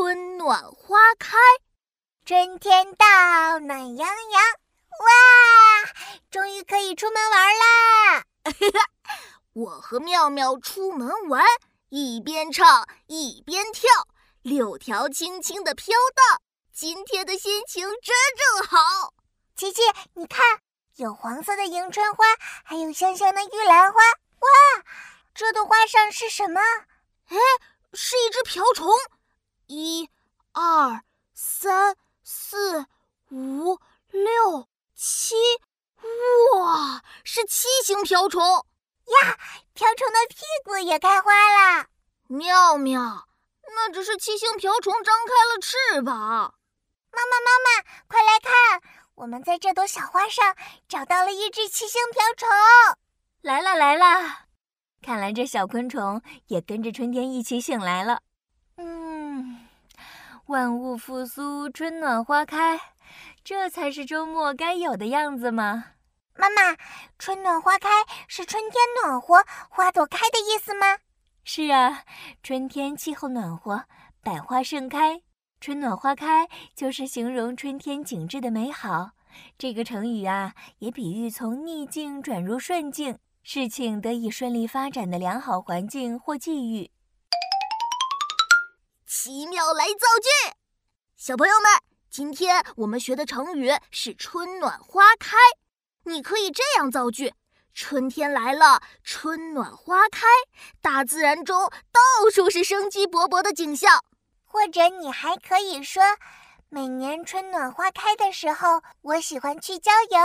春暖花开。春天到，暖洋洋，哇，终于可以出门玩啦！我和妙妙出门玩，一边唱一边跳，柳条轻轻地飘荡。今天的心情真正好。琪琪，你看，有黄色的迎春花，还有香香的玉兰花。哇，这朵花上是什么？哎，是一只瓢虫。一、二、三、四、五、六、七，哇，是七星瓢虫呀！瓢虫的屁股也开花了。妙妙，那只是七星瓢虫张开了翅膀。妈妈，妈妈，快来看！我们在这朵小花上找到了一只七星瓢虫。来了，来了！看来这小昆虫也跟着春天一起醒来了。嗯，万物复苏，春暖花开，这才是周末该有的样子吗？妈妈，春暖花开是春天暖和，花朵开的意思吗？是啊，春天气候暖和，百花盛开。春暖花开就是形容春天景致的美好，这个成语啊，也比喻从逆境转入顺境，事情得以顺利发展的良好环境或际遇。奇妙来造句，小朋友们，今天我们学的成语是“春暖花开”，你可以这样造句：春天来了，春暖花开，大自然中到处是生机勃勃的景象。或者你还可以说，每年春暖花开的时候，我喜欢去郊游。